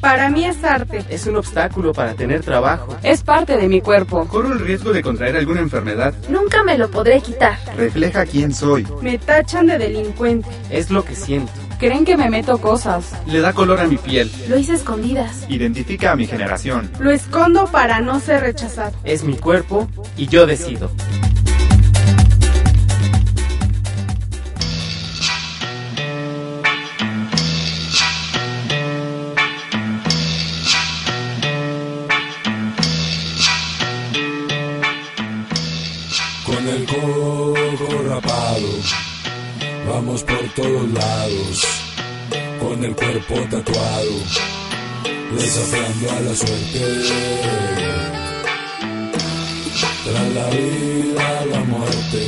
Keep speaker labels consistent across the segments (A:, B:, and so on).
A: Para mí es arte.
B: Es un obstáculo para tener trabajo.
C: Es parte de mi cuerpo.
D: Corro el riesgo de contraer alguna enfermedad.
E: Nunca me lo podré quitar.
D: Refleja quién soy.
A: Me tachan de delincuente.
B: Es lo que siento.
C: Creen que me meto cosas.
D: Le da color a mi piel.
E: Lo hice escondidas.
D: Identifica a mi generación.
A: Lo escondo para no ser rechazado.
B: Es mi cuerpo y yo decido.
F: Vamos por todos lados, con el cuerpo tatuado, desafiando a la suerte. Tras la vida, la muerte,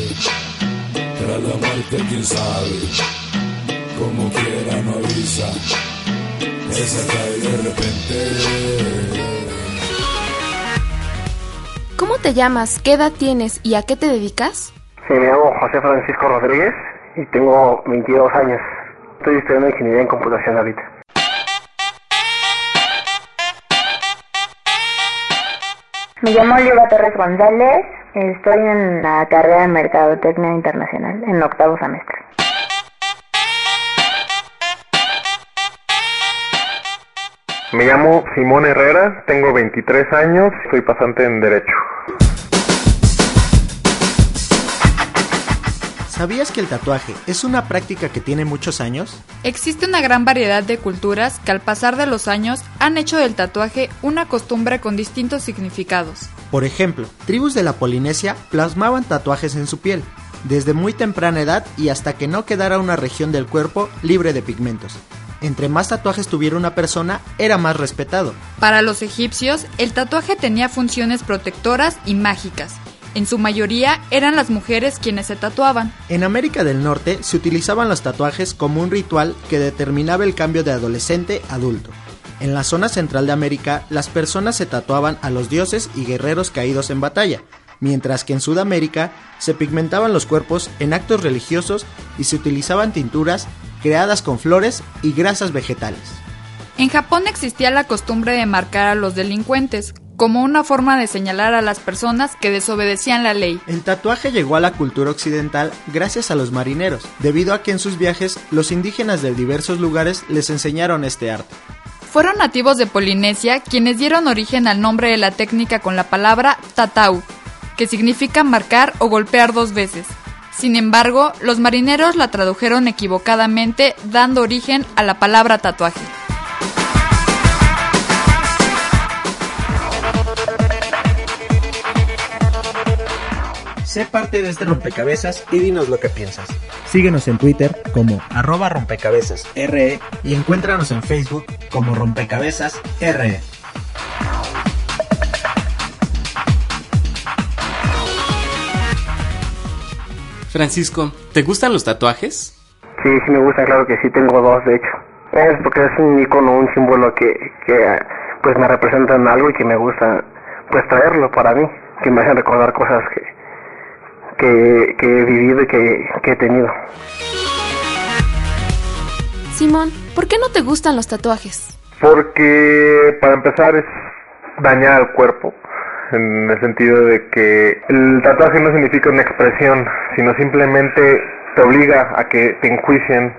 F: tras la muerte, quién sabe, como quiera no avisa, esa cae de repente.
E: ¿Cómo te llamas? ¿Qué edad tienes? ¿Y a qué te dedicas?
G: Sí, me llamo José Francisco Rodríguez y tengo 22 años. Estoy estudiando ingeniería en computación ahorita.
H: Me llamo Oliva Torres González, estoy en la carrera de Mercadotecnia Internacional, en el octavo semestre.
I: Me llamo Simón Herrera, tengo 23 años, soy pasante en Derecho.
J: ¿Sabías que el tatuaje es una práctica que tiene muchos años?
K: Existe una gran variedad de culturas que al pasar de los años han hecho del tatuaje una costumbre con distintos significados.
J: Por ejemplo, tribus de la Polinesia plasmaban tatuajes en su piel, desde muy temprana edad y hasta que no quedara una región del cuerpo libre de pigmentos. Entre más tatuajes tuviera una persona, era más respetado.
K: Para los egipcios, el tatuaje tenía funciones protectoras y mágicas. En su mayoría eran las mujeres quienes se tatuaban.
J: En América del Norte se utilizaban los tatuajes como un ritual que determinaba el cambio de adolescente a adulto. En la zona central de América, las personas se tatuaban a los dioses y guerreros caídos en batalla, mientras que en Sudamérica se pigmentaban los cuerpos en actos religiosos y se utilizaban tinturas creadas con flores y grasas vegetales.
K: En Japón existía la costumbre de marcar a los delincuentes, como una forma de señalar a las personas que desobedecían la ley.
J: El tatuaje llegó a la cultura occidental gracias a los marineros, debido a que en sus viajes los indígenas de diversos lugares les enseñaron este arte.
K: Fueron nativos de Polinesia quienes dieron origen al nombre de la técnica con la palabra tatau, que significa marcar o golpear dos veces. Sin embargo, los marineros la tradujeron equivocadamente, dando origen a la palabra tatuaje.
J: Sé parte de este rompecabezas y dinos lo que piensas. Síguenos en Twitter como arroba rompecabezas RE y encuéntranos en Facebook como rompecabezas RE.
B: Francisco, ¿te gustan los tatuajes?
G: Sí, sí me gustan, claro que sí, tengo dos de hecho. Es porque es un icono, un símbolo que, que pues me representan algo y que me gusta pues traerlo para mí, que me hacen recordar cosas que, que, que he vivido y que, que he tenido.
E: Simón, ¿por qué no te gustan los tatuajes?
I: Porque para empezar es dañar al cuerpo, en el sentido de que el tatuaje no significa una expresión, sino simplemente te obliga a que te enjuicien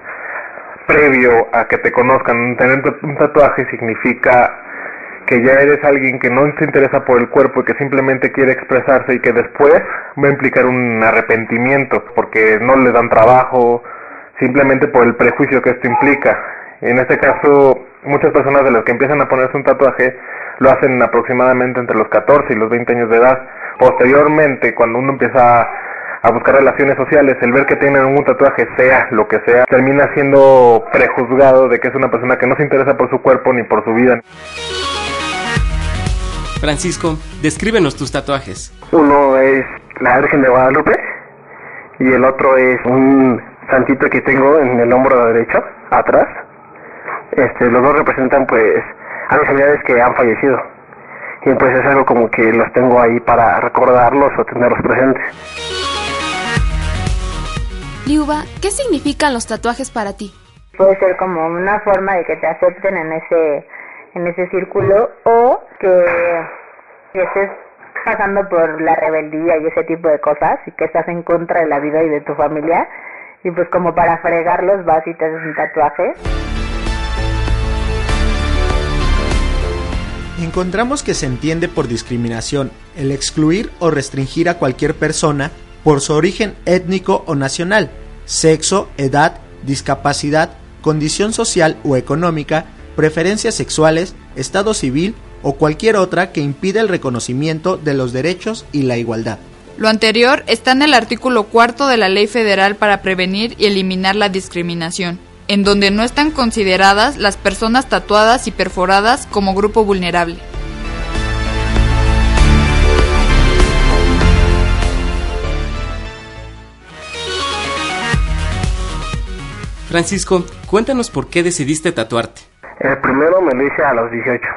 I: previo a que te conozcan. Tener un tatuaje significa que ya eres alguien que no se interesa por el cuerpo y que simplemente quiere expresarse y que después va a implicar un arrepentimiento porque no le dan trabajo, simplemente por el prejuicio que esto implica. En este caso, muchas personas de las que empiezan a ponerse un tatuaje lo hacen aproximadamente entre los 14 y los 20 años de edad. Posteriormente, cuando uno empieza a buscar relaciones sociales, el ver que tienen un tatuaje, sea lo que sea, termina siendo prejuzgado de que es una persona que no se interesa por su cuerpo ni por su vida.
B: Francisco, descríbenos tus tatuajes.
G: Uno es la Virgen de Guadalupe y el otro es un santito que tengo en el hombro derecho, atrás. Este, los dos representan pues a mis familiares que han fallecido. Y pues es algo como que los tengo ahí para recordarlos o tenerlos presentes.
E: Liuba, ¿qué significan los tatuajes para ti?
H: Puede ser como una forma de que te acepten en ese en ese círculo o que, estés pasando por la rebeldía y ese tipo de cosas y que estás en contra de la vida y de tu familia y pues como para fregarlos vas y te haces un tatuaje.
J: Encontramos que se entiende por discriminación el excluir o restringir a cualquier persona por su origen étnico o nacional, sexo, edad, discapacidad, condición social o económica, preferencias sexuales, estado civil o cualquier otra que impida el reconocimiento de los derechos y la igualdad.
K: Lo anterior está en el artículo cuarto de la Ley Federal para prevenir y eliminar la discriminación, en donde no están consideradas las personas tatuadas y perforadas como grupo vulnerable.
B: Francisco, cuéntanos por qué decidiste tatuarte.
G: El primero me lo hice a los 18.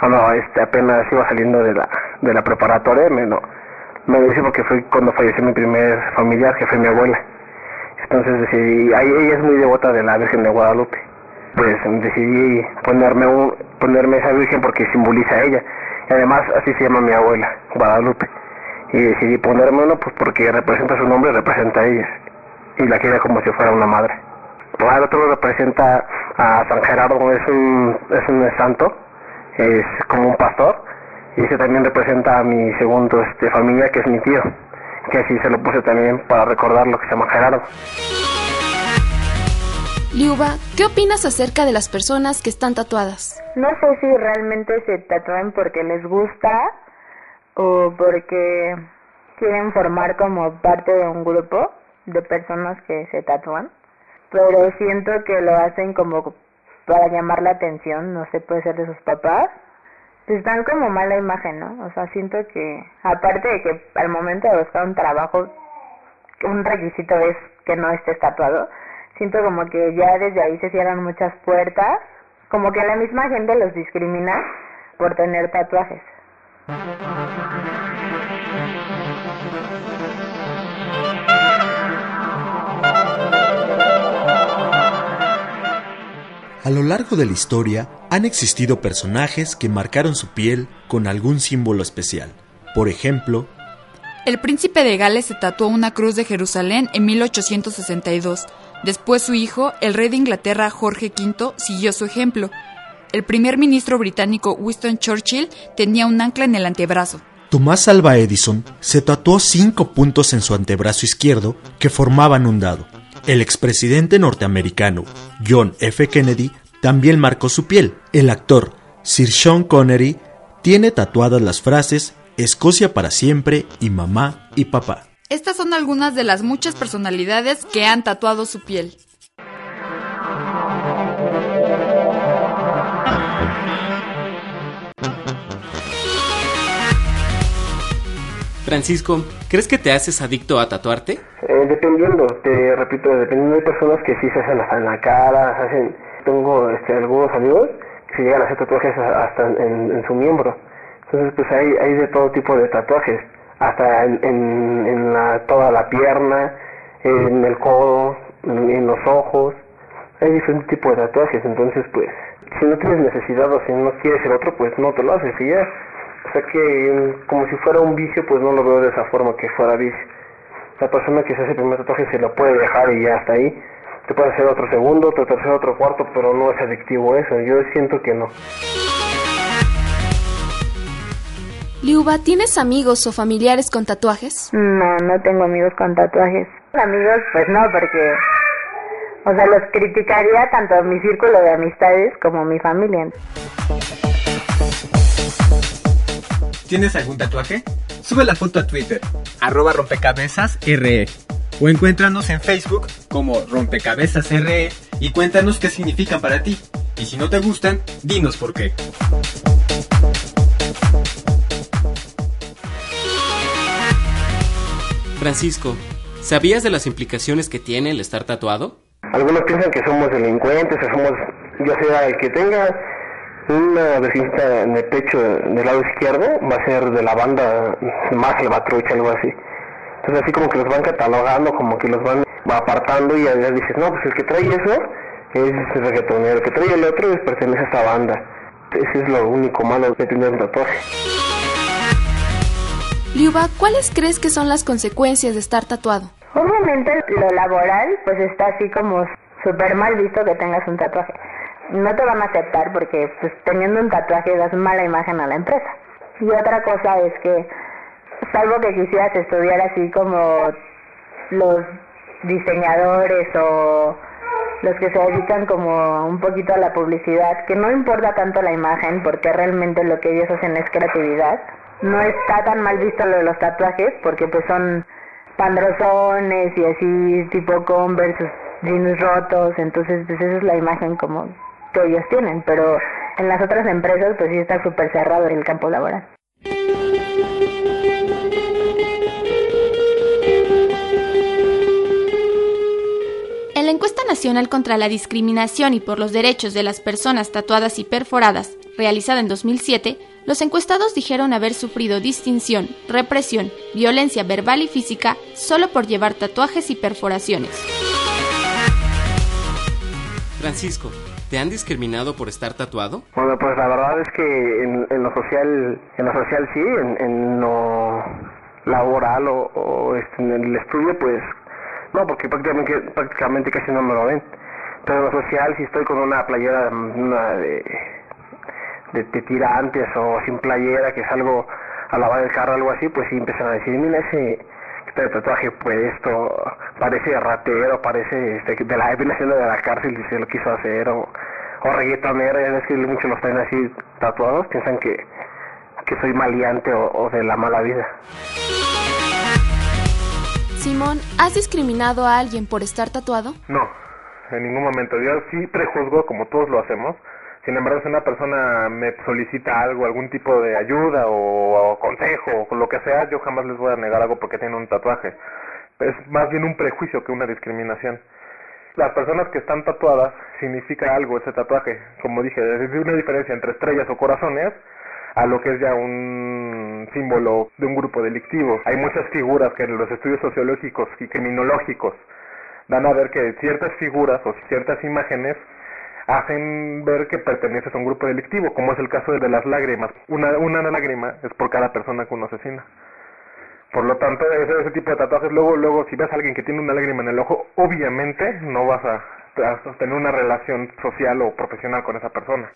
G: Cuando este, apenas iba saliendo de la, de la preparatoria, me lo, me lo hice porque fue cuando falleció mi primer familiar, que fue mi abuela. Entonces decidí, ahí ella es muy devota de la Virgen de Guadalupe. Pues decidí ponerme un, ponerme esa Virgen porque simboliza a ella. Y además así se llama mi abuela, Guadalupe. Y decidí ponerme uno pues porque representa su nombre, representa a ella. Y la quiere como si fuera una madre. El otro representa a San Gerardo, es un, es un santo, es como un pastor. Y ese también representa a mi segundo este, familia, que es mi tío. Que así se lo puse también para recordar lo que se llama Gerardo.
E: Liuba, ¿qué opinas acerca de las personas que están tatuadas?
H: No sé si realmente se tatúan porque les gusta o porque quieren formar como parte de un grupo de personas que se tatúan, pero siento que lo hacen como para llamar la atención, no sé, puede ser de sus papás. Pues dan como mala imagen, ¿no? O sea, siento que, aparte de que al momento de buscar un trabajo, un requisito es que no estés tatuado, siento como que ya desde ahí se cierran muchas puertas, como que la misma gente los discrimina por tener tatuajes.
J: A lo largo de la historia han existido personajes que marcaron su piel con algún símbolo especial. Por ejemplo,
K: el príncipe de Gales se tatuó una cruz de Jerusalén en 1862. Después su hijo, el rey de Inglaterra Jorge V, siguió su ejemplo. El primer ministro británico Winston Churchill tenía un ancla en el antebrazo.
J: Tomás Alva Edison se tatuó cinco puntos en su antebrazo izquierdo que formaban un dado. El expresidente norteamericano John F. Kennedy también marcó su piel. El actor Sir Sean Connery tiene tatuadas las frases Escocia para siempre y mamá y papá.
K: Estas son algunas de las muchas personalidades que han tatuado su piel.
B: Francisco, ¿crees que te haces adicto a tatuarte?
G: Eh, dependiendo, te repito, dependiendo de personas que sí se hacen hasta en la cara, hacen, tengo este, algunos amigos que se llegan a hacer tatuajes hasta en, su miembro. Entonces, pues hay, hay de todo tipo de tatuajes, hasta en, en, en la, toda la pierna, en el codo, en, en los ojos, hay diferentes tipos de tatuajes, entonces pues, si no tienes necesidad o si no quieres el otro, pues no te lo haces y ya. O sea que como si fuera un vicio, pues no lo veo de esa forma que fuera vicio. La persona que se hace el primer tatuaje se lo puede dejar y ya hasta ahí. Te puede hacer otro segundo, otro tercero, otro cuarto, pero no es adictivo eso. Yo siento que no.
E: Liuba, ¿tienes amigos o familiares con tatuajes?
H: No, no tengo amigos con tatuajes. Amigos, pues no, porque, o sea, los criticaría tanto mi círculo de amistades como mi familia.
L: ¿Tienes algún tatuaje? Sube la foto a Twitter. arroba rompecabezas RE. O encuéntranos en Facebook como rompecabezas RE y cuéntanos qué significan para ti. Y si no te gustan, dinos por qué.
B: Francisco, ¿sabías de las implicaciones que tiene el estar tatuado?
G: Algunos piensan que somos delincuentes, o somos, yo sea el que tenga una vecindad en el pecho del lado izquierdo, va a ser de la banda más salvatrucha, algo así. Entonces así como que los van catalogando, como que los van apartando y ya dices, no, pues el que trae eso es reggaetonero, el que trae el otro es pertenece a esta banda. Ese es lo único malo de tener un tatuaje.
E: Liuba, ¿cuáles crees que son las consecuencias de estar tatuado?
H: Obviamente lo laboral pues está así como súper mal visto que tengas un tatuaje. No te van a aceptar porque pues teniendo un tatuaje das mala imagen a la empresa. Y otra cosa es que salvo que quisieras estudiar así como los diseñadores o los que se dedican como un poquito a la publicidad, que no importa tanto la imagen porque realmente lo que ellos hacen es creatividad. No está tan mal visto lo de los tatuajes porque pues son pandrosones y así tipo Converse, jeans rotos, entonces pues esa es la imagen como que ellos tienen, pero en las otras empresas pues sí está súper cerrado el campo laboral.
E: En la encuesta nacional contra la discriminación y por los derechos de las personas tatuadas y perforadas, realizada en 2007, los encuestados dijeron haber sufrido distinción, represión, violencia verbal y física solo por llevar tatuajes y perforaciones.
B: Francisco, ¿te han discriminado por estar tatuado?
G: Bueno, pues la verdad es que en, lo social, en lo social sí, en, en lo laboral o, o este, en el estudio, pues no, porque prácticamente, prácticamente casi no me lo ven. Pero en lo social, si estoy con una playera una de, de, de tirantes o sin playera, que salgo a lavar el carro o algo así, pues sí empiezan a decir, mira ese este tatuaje puesto, parece ratero, parece este, de la haciendo de la cárcel y se lo quiso hacer, o, o reggaetonero, ya ves que muchos los traen así tatuados, piensan que, que soy maleante o, o de la mala vida.
E: Simón, ¿has discriminado a alguien por estar tatuado?
I: No, en ningún momento. Yo sí prejuzgo, como todos lo hacemos. Sin embargo, si una persona me solicita algo, algún tipo de ayuda o, consejo o lo que sea, yo jamás les voy a negar algo porque tienen un tatuaje. Es más bien un prejuicio que una discriminación. Las personas que están tatuadas significa algo ese tatuaje. Como dije, es una diferencia entre estrellas o corazones a lo que es ya un símbolo de un grupo delictivo. Hay muchas figuras que en los estudios sociológicos y criminológicos dan a ver que ciertas figuras o ciertas imágenes hacen ver que perteneces a un grupo delictivo, como es el caso de las lágrimas. Una, una lágrima es por cada persona que uno asesina. Por lo tanto, ese, ese tipo de tatuajes, luego, luego, si ves a alguien que tiene una lágrima en el ojo, obviamente no vas a, a tener una relación social o profesional con esa persona.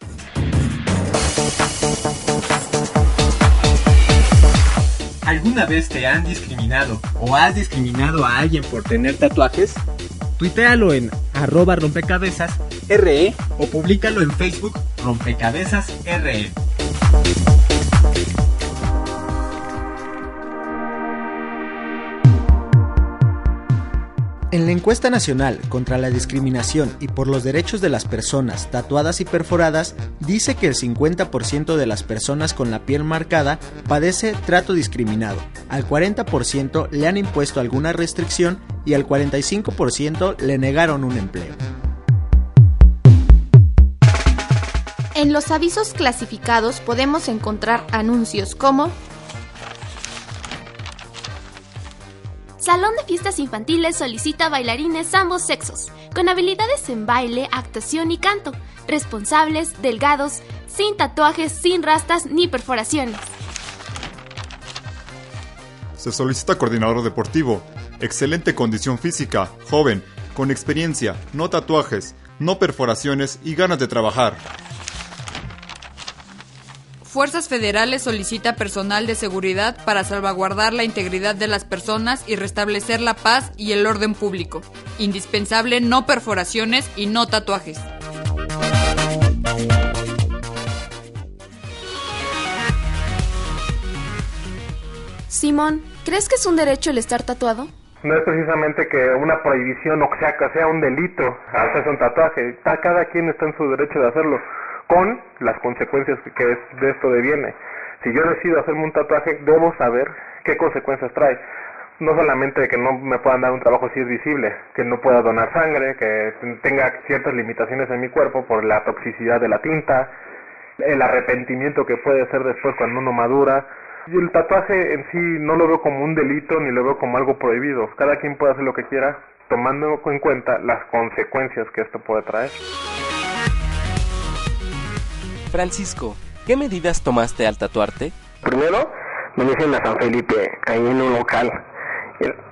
L: ¿Alguna vez te han discriminado o has discriminado a alguien por tener tatuajes? Tuitealo en arroba rompecabezas RE o públicalo en Facebook rompecabezas RE.
J: En la encuesta nacional contra la discriminación y por los derechos de las personas tatuadas y perforadas, dice que el 50% de las personas con la piel marcada padece trato discriminado, al 40% le han impuesto alguna restricción y al 45% le negaron un empleo.
E: En los avisos clasificados podemos encontrar anuncios como Salón de Fiestas Infantiles solicita bailarines ambos sexos, con habilidades en baile, actuación y canto, responsables, delgados, sin tatuajes, sin rastas ni perforaciones.
M: Se solicita coordinador deportivo, excelente condición física, joven, con experiencia, no tatuajes, no perforaciones y ganas de trabajar.
K: Fuerzas Federales solicita personal de seguridad para salvaguardar la integridad de las personas y restablecer la paz y el orden público. Indispensable no perforaciones y no tatuajes.
E: Simón, ¿Crees que es un derecho el estar tatuado?
I: No es precisamente que una prohibición o que sea, que sea un delito hacerse un tatuaje. Cada quien está en su derecho de hacerlo, con las consecuencias que de esto deviene. Si yo decido hacerme un tatuaje, debo saber qué consecuencias trae. No solamente que no me puedan dar un trabajo si es visible, que no pueda donar sangre, que tenga ciertas limitaciones en mi cuerpo por la toxicidad de la tinta, el arrepentimiento que puede ser después cuando uno madura. Y el tatuaje en sí no lo veo como un delito ni lo veo como algo prohibido. Cada quien puede hacer lo que quiera, tomando en cuenta las consecuencias que esto puede traer.
B: Francisco, ¿qué medidas tomaste al tatuarte?
G: Primero, me hice en San Felipe, ahí en un local.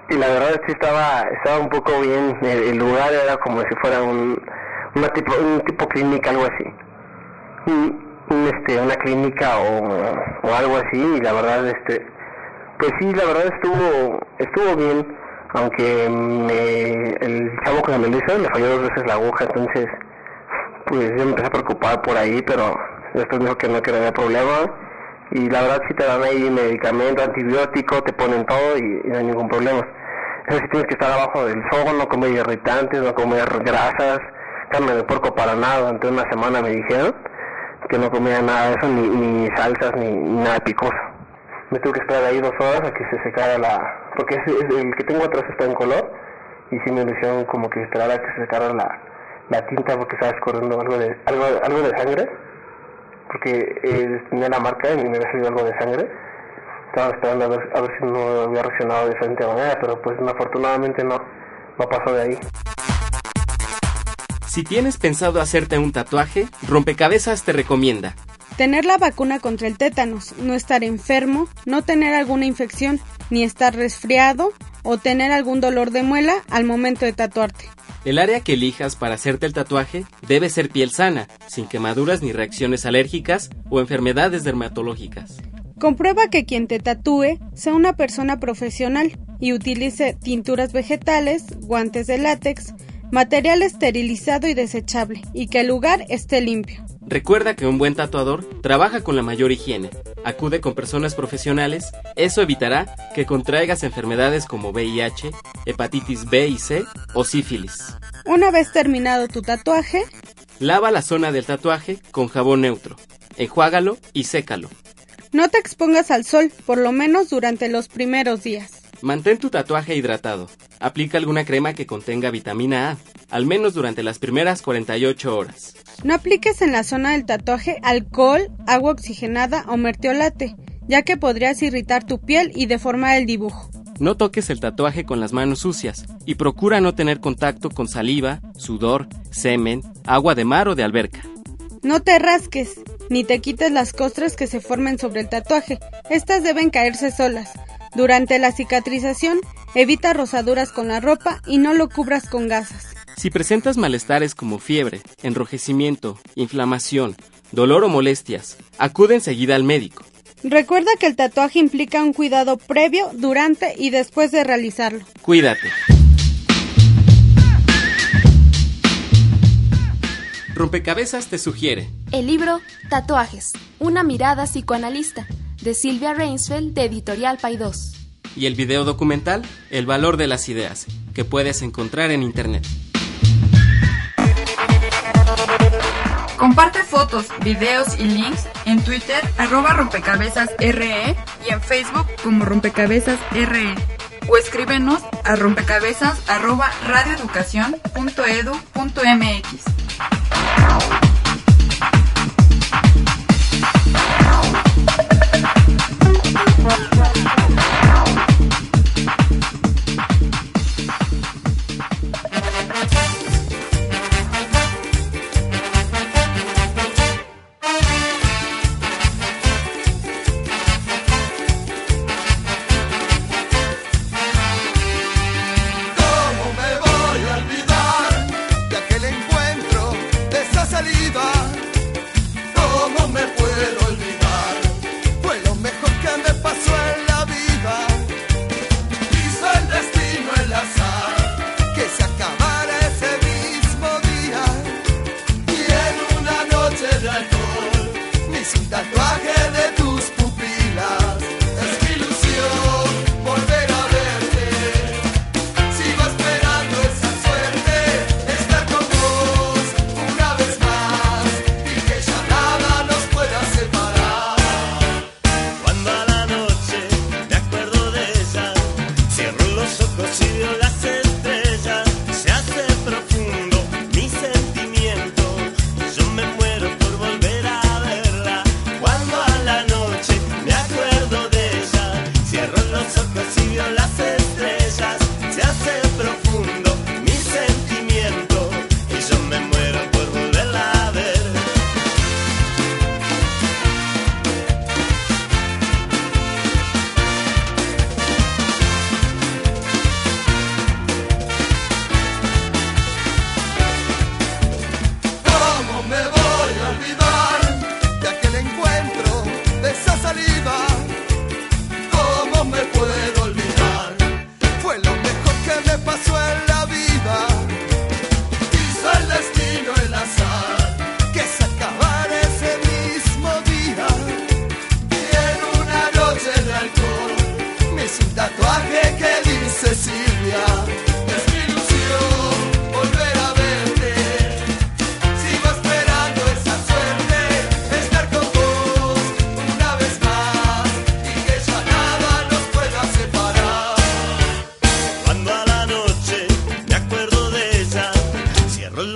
G: Y, la verdad que estaba, estaba un poco bien. El, lugar era como si fuera un, una tipo, un tipo clínica, algo así. Un, este, una clínica o, algo así. Y la verdad, este, pues sí, la verdad estuvo, estuvo bien. Aunque me, el chavo que me lo hizo me falló dos veces la aguja, entonces pues yo me empecé a preocupar por ahí, pero después dijo que no, que no había problema y la verdad si te dan ahí medicamento, antibiótico, te ponen todo y, no hay ningún problema. Eso sí tienes que estar abajo del fuego, no comer irritantes, no comer grasas, carne de porco para nada. Durante una semana me dijeron que no comía nada de eso, ni, ni salsas, ni, nada picoso. Me tuve que esperar ahí dos horas a que se secara la... porque el que tengo atrás está en color y sí me dijeron como que esperar a que se secara la, la tinta porque estaba escorriendo algo de, algo, algo de sangre porque eh, tenía la marca y me había salido algo de sangre. Estaba esperando a ver, a ver si no había reaccionado de diferente manera, pero pues afortunadamente no, no pasó de ahí.
B: Si tienes pensado hacerte un tatuaje, Rompecabezas te recomienda.
A: Tener la vacuna contra el tétanos, no estar enfermo, no tener alguna infección, ni estar resfriado o tener algún dolor de muela al momento de tatuarte.
B: El área que elijas para hacerte el tatuaje debe ser piel sana, sin quemaduras ni reacciones alérgicas o enfermedades dermatológicas.
A: Comprueba que quien te tatúe sea una persona profesional y utilice tinturas vegetales, guantes de látex, material esterilizado y desechable, y que el lugar esté limpio.
B: Recuerda que un buen tatuador trabaja con la mayor higiene, acude con personas profesionales, eso evitará que contraigas enfermedades como VIH, hepatitis B y C o sífilis.
A: Una vez terminado tu tatuaje,
B: lava la zona del tatuaje con jabón neutro, enjuágalo y sécalo.
A: No te expongas al sol, por lo menos durante los primeros días.
B: Mantén tu tatuaje hidratado. Aplica alguna crema que contenga vitamina A, al menos durante las primeras 48 horas.
A: No apliques en la zona del tatuaje alcohol, agua oxigenada o mertiolate, ya que podrías irritar tu piel y deformar el dibujo.
B: No toques el tatuaje con las manos sucias y procura no tener contacto con saliva, sudor, semen, agua de mar o de alberca.
A: No te rasques, ni te quites las costras que se formen sobre el tatuaje. Estas deben caerse solas. Durante la cicatrización, evita rosaduras con la ropa y no lo cubras con gasas.
B: Si presentas malestares como fiebre, enrojecimiento, inflamación, dolor o molestias, acude enseguida al médico.
A: Recuerda que el tatuaje implica un cuidado previo, durante y después de realizarlo.
B: Cuídate. Rompecabezas te sugiere.
E: El libro Tatuajes, una mirada psicoanalista de Silvia Reinsfeld de Editorial Paidós.
B: Y el video documental El valor de las ideas, que puedes encontrar en internet.
K: Comparte fotos, videos y links en Twitter arroba rompecabezas RE y en Facebook como rompecabezas RE o escríbenos a rompecabezas arroba radioeducación.edu.mx.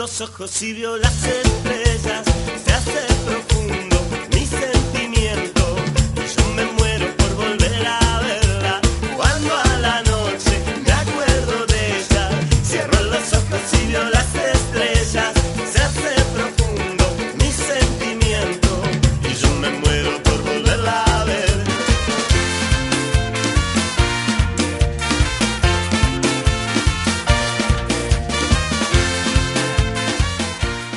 N: los ojos y vio las estrellas,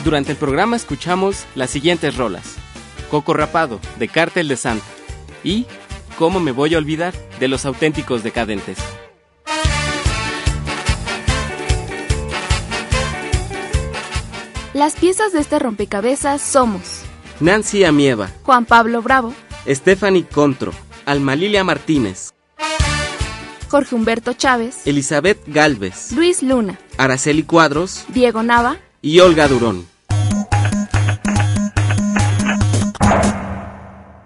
B: Durante el programa escuchamos las siguientes rolas. Coco Rapado, de Cártel de Santa. Y ¿Cómo me voy a olvidar? de los auténticos decadentes.
E: Las piezas de este rompecabezas somos
B: Nancy Amieva,
E: Juan Pablo Bravo,
B: Stephanie Contro, Alma Lilia Martínez,
E: Jorge Humberto Chávez,
B: Elizabeth Galvez,
E: Luis Luna,
B: Araceli Cuadros
E: Diego Nava
B: y Olga Durón.